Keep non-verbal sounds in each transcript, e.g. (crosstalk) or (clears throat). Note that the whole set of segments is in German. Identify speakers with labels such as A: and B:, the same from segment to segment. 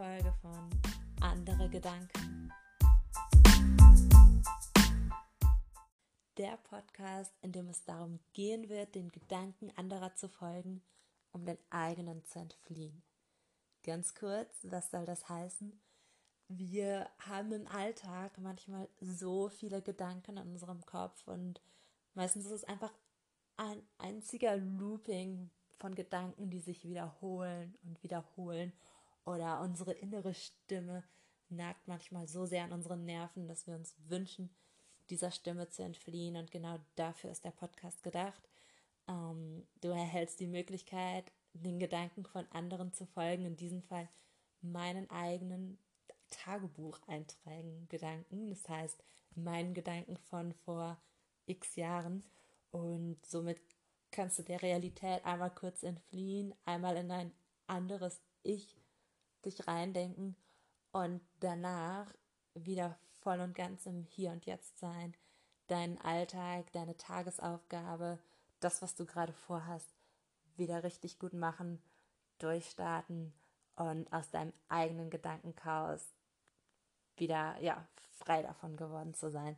A: Folge von Andere Gedanken. Der Podcast, in dem es darum gehen wird, den Gedanken anderer zu folgen, um den eigenen zu entfliehen. Ganz kurz, was soll das heißen? Wir haben im Alltag manchmal so viele Gedanken in unserem Kopf und meistens ist es einfach ein einziger Looping von Gedanken, die sich wiederholen und wiederholen oder unsere innere Stimme nagt manchmal so sehr an unseren Nerven, dass wir uns wünschen, dieser Stimme zu entfliehen. Und genau dafür ist der Podcast gedacht. Ähm, du erhältst die Möglichkeit, den Gedanken von anderen zu folgen, in diesem Fall meinen eigenen Tagebucheinträgen Gedanken, das heißt meinen Gedanken von vor x Jahren. Und somit kannst du der Realität einmal kurz entfliehen, einmal in ein anderes Ich dich reindenken und danach wieder voll und ganz im Hier und Jetzt sein, deinen Alltag, deine Tagesaufgabe, das, was du gerade vorhast, wieder richtig gut machen, durchstarten und aus deinem eigenen Gedankenchaos wieder ja frei davon geworden zu sein.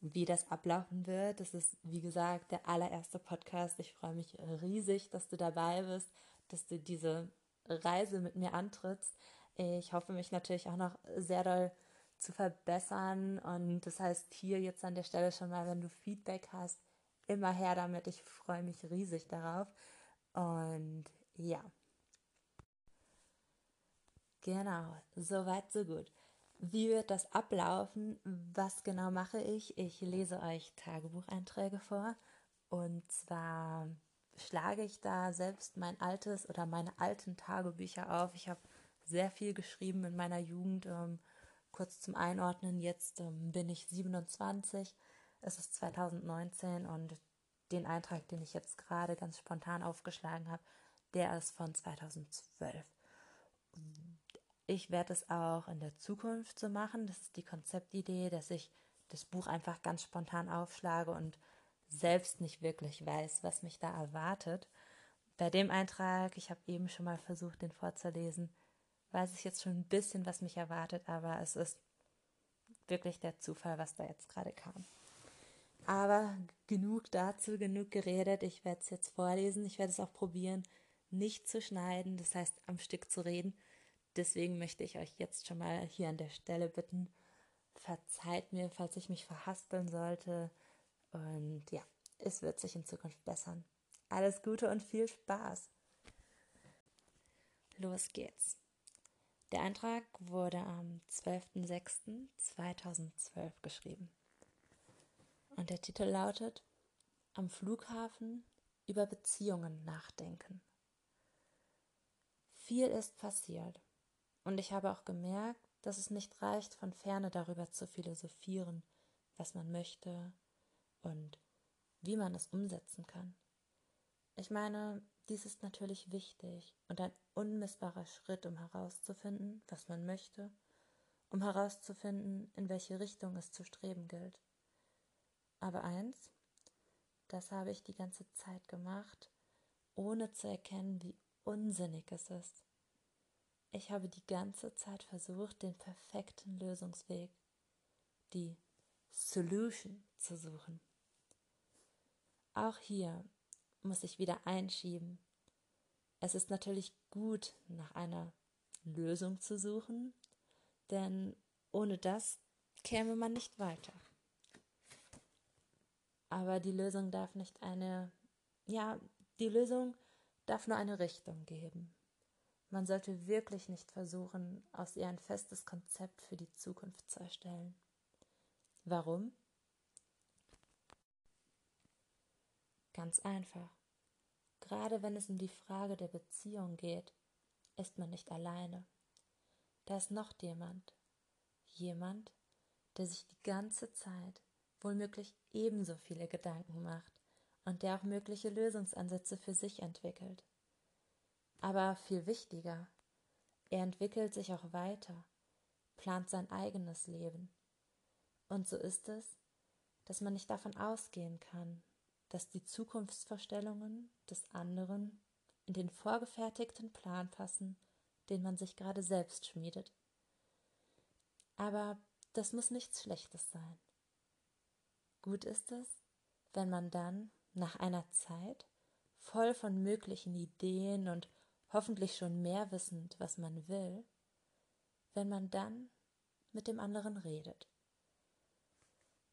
A: Wie das ablaufen wird, das ist wie gesagt der allererste Podcast. Ich freue mich riesig, dass du dabei bist, dass du diese Reise mit mir antrittst. Ich hoffe mich natürlich auch noch sehr doll zu verbessern und das heißt hier jetzt an der Stelle schon mal, wenn du Feedback hast, immer her damit. Ich freue mich riesig darauf und ja. Genau, soweit so gut. Wie wird das ablaufen? Was genau mache ich? Ich lese euch Tagebucheinträge vor und zwar schlage ich da selbst mein altes oder meine alten Tagebücher auf. Ich habe sehr viel geschrieben in meiner Jugend. Ähm, kurz zum Einordnen, jetzt ähm, bin ich 27, es ist 2019 und den Eintrag, den ich jetzt gerade ganz spontan aufgeschlagen habe, der ist von 2012. Ich werde es auch in der Zukunft so machen. Das ist die Konzeptidee, dass ich das Buch einfach ganz spontan aufschlage und selbst nicht wirklich weiß, was mich da erwartet. Bei dem Eintrag, ich habe eben schon mal versucht, den vorzulesen, weiß ich jetzt schon ein bisschen, was mich erwartet, aber es ist wirklich der Zufall, was da jetzt gerade kam. Aber genug dazu, genug geredet. Ich werde es jetzt vorlesen. Ich werde es auch probieren, nicht zu schneiden, das heißt am Stück zu reden. Deswegen möchte ich euch jetzt schon mal hier an der Stelle bitten, verzeiht mir, falls ich mich verhaspeln sollte. Und ja, es wird sich in Zukunft bessern. Alles Gute und viel Spaß. Los geht's. Der Eintrag wurde am 12.06.2012 geschrieben. Und der Titel lautet Am Flughafen über Beziehungen nachdenken. Viel ist passiert und ich habe auch gemerkt, dass es nicht reicht, von ferne darüber zu philosophieren, was man möchte, und wie man es umsetzen kann. Ich meine, dies ist natürlich wichtig und ein unmissbarer Schritt, um herauszufinden, was man möchte, um herauszufinden, in welche Richtung es zu streben gilt. Aber eins, das habe ich die ganze Zeit gemacht, ohne zu erkennen, wie unsinnig es ist. Ich habe die ganze Zeit versucht, den perfekten Lösungsweg, die Solution zu suchen. Auch hier muss ich wieder einschieben. Es ist natürlich gut, nach einer Lösung zu suchen, denn ohne das käme man nicht weiter. Aber die Lösung darf nicht eine, ja, die Lösung darf nur eine Richtung geben. Man sollte wirklich nicht versuchen, aus ihr ein festes Konzept für die Zukunft zu erstellen. Warum? Ganz einfach. Gerade wenn es um die Frage der Beziehung geht, ist man nicht alleine. Da ist noch jemand. Jemand, der sich die ganze Zeit wohlmöglich ebenso viele Gedanken macht und der auch mögliche Lösungsansätze für sich entwickelt. Aber viel wichtiger, er entwickelt sich auch weiter, plant sein eigenes Leben. Und so ist es, dass man nicht davon ausgehen kann, dass die Zukunftsvorstellungen des anderen in den vorgefertigten Plan passen, den man sich gerade selbst schmiedet. Aber das muss nichts Schlechtes sein. Gut ist es, wenn man dann, nach einer Zeit, voll von möglichen Ideen und hoffentlich schon mehr wissend, was man will, wenn man dann mit dem anderen redet.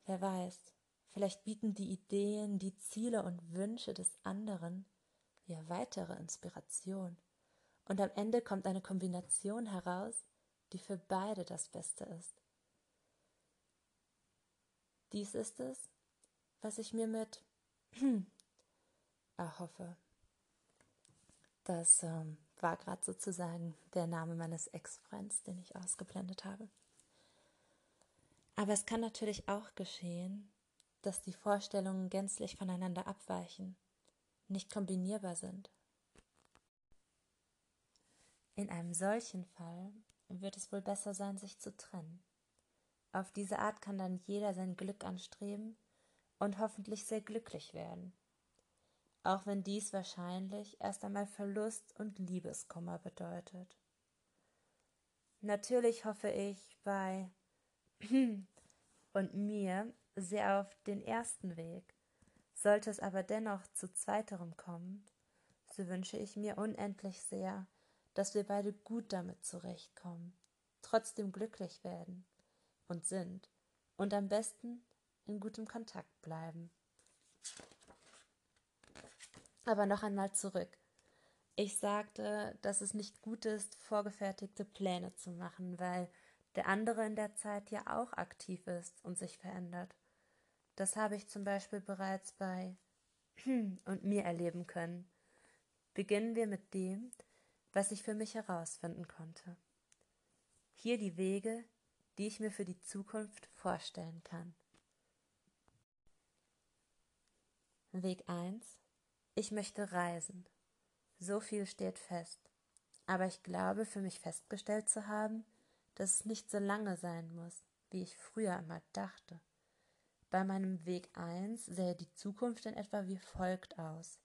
A: Wer weiß, vielleicht bieten die Ideen, die Ziele und Wünsche des anderen ja weitere Inspiration. Und am Ende kommt eine Kombination heraus, die für beide das Beste ist. Dies ist es, was ich mir mit (clears throat) erhoffe. Das ähm, war gerade sozusagen der Name meines Ex-Freunds, den ich ausgeblendet habe. Aber es kann natürlich auch geschehen, dass die Vorstellungen gänzlich voneinander abweichen, nicht kombinierbar sind. In einem solchen Fall wird es wohl besser sein, sich zu trennen. Auf diese Art kann dann jeder sein Glück anstreben und hoffentlich sehr glücklich werden. Auch wenn dies wahrscheinlich erst einmal Verlust und Liebeskummer bedeutet. Natürlich hoffe ich bei (clears throat) und mir sehr auf den ersten Weg. Sollte es aber dennoch zu zweiterem kommen, so wünsche ich mir unendlich sehr, dass wir beide gut damit zurechtkommen, trotzdem glücklich werden und sind und am besten in gutem Kontakt bleiben. Aber noch einmal zurück. Ich sagte, dass es nicht gut ist, vorgefertigte Pläne zu machen, weil der andere in der Zeit ja auch aktiv ist und sich verändert. Das habe ich zum Beispiel bereits bei (clears throat) und mir erleben können. Beginnen wir mit dem, was ich für mich herausfinden konnte. Hier die Wege, die ich mir für die Zukunft vorstellen kann. Weg 1. Ich möchte reisen. So viel steht fest. Aber ich glaube, für mich festgestellt zu haben, dass es nicht so lange sein muss, wie ich früher immer dachte. Bei meinem Weg 1 sähe die Zukunft in etwa wie folgt aus.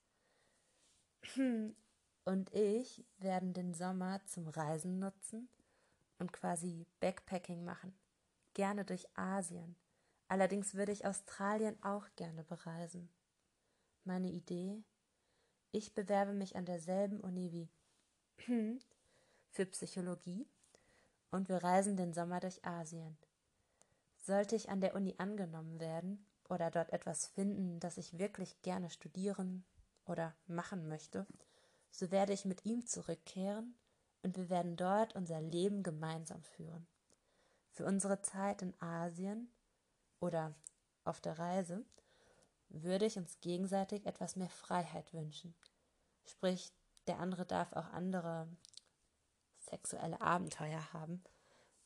A: und ich werden den Sommer zum Reisen nutzen und quasi Backpacking machen. Gerne durch Asien. Allerdings würde ich Australien auch gerne bereisen. Meine Idee? Ich bewerbe mich an derselben Uni wie für Psychologie und wir reisen den Sommer durch Asien. Sollte ich an der Uni angenommen werden oder dort etwas finden, das ich wirklich gerne studieren oder machen möchte, so werde ich mit ihm zurückkehren und wir werden dort unser Leben gemeinsam führen. Für unsere Zeit in Asien oder auf der Reise würde ich uns gegenseitig etwas mehr Freiheit wünschen. Sprich, der andere darf auch andere sexuelle Abenteuer haben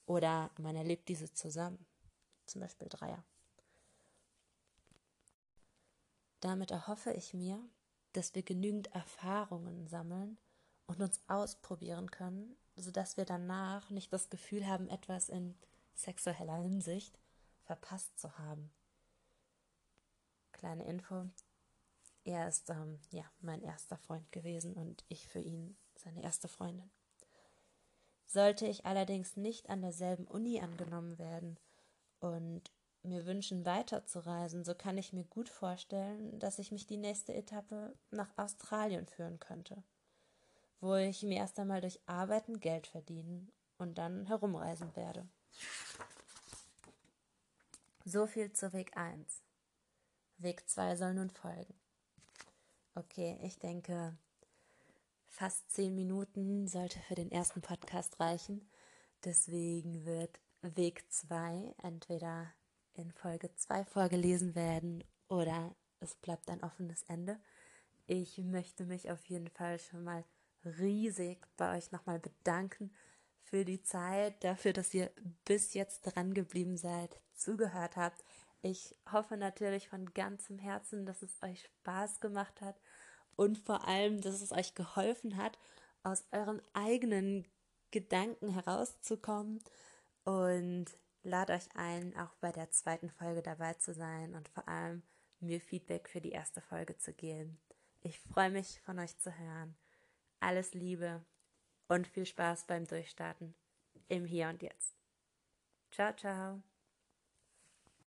A: oder man erlebt diese zusammen, zum Beispiel Dreier. Damit erhoffe ich mir, dass wir genügend Erfahrungen sammeln und uns ausprobieren können, sodass wir danach nicht das Gefühl haben, etwas in sexueller Hinsicht verpasst zu haben. Kleine Info. Er ist ähm, ja mein erster Freund gewesen und ich für ihn seine erste Freundin. Sollte ich allerdings nicht an derselben Uni angenommen werden und mir wünschen, weiterzureisen, so kann ich mir gut vorstellen, dass ich mich die nächste Etappe nach Australien führen könnte, wo ich mir erst einmal durch Arbeiten Geld verdienen und dann herumreisen werde. So viel zu Weg 1. Weg 2 soll nun folgen. Okay, ich denke, fast zehn Minuten sollte für den ersten Podcast reichen. Deswegen wird Weg 2 entweder in Folge 2 vorgelesen werden oder es bleibt ein offenes Ende. Ich möchte mich auf jeden Fall schon mal riesig bei euch nochmal bedanken für die Zeit, dafür, dass ihr bis jetzt dran geblieben seid, zugehört habt. Ich hoffe natürlich von ganzem Herzen, dass es euch Spaß gemacht hat und vor allem, dass es euch geholfen hat, aus euren eigenen Gedanken herauszukommen und lade euch ein, auch bei der zweiten Folge dabei zu sein und vor allem mir Feedback für die erste Folge zu geben. Ich freue mich, von euch zu hören. Alles Liebe, und viel Spaß beim Durchstarten im Hier und Jetzt. Ciao, ciao.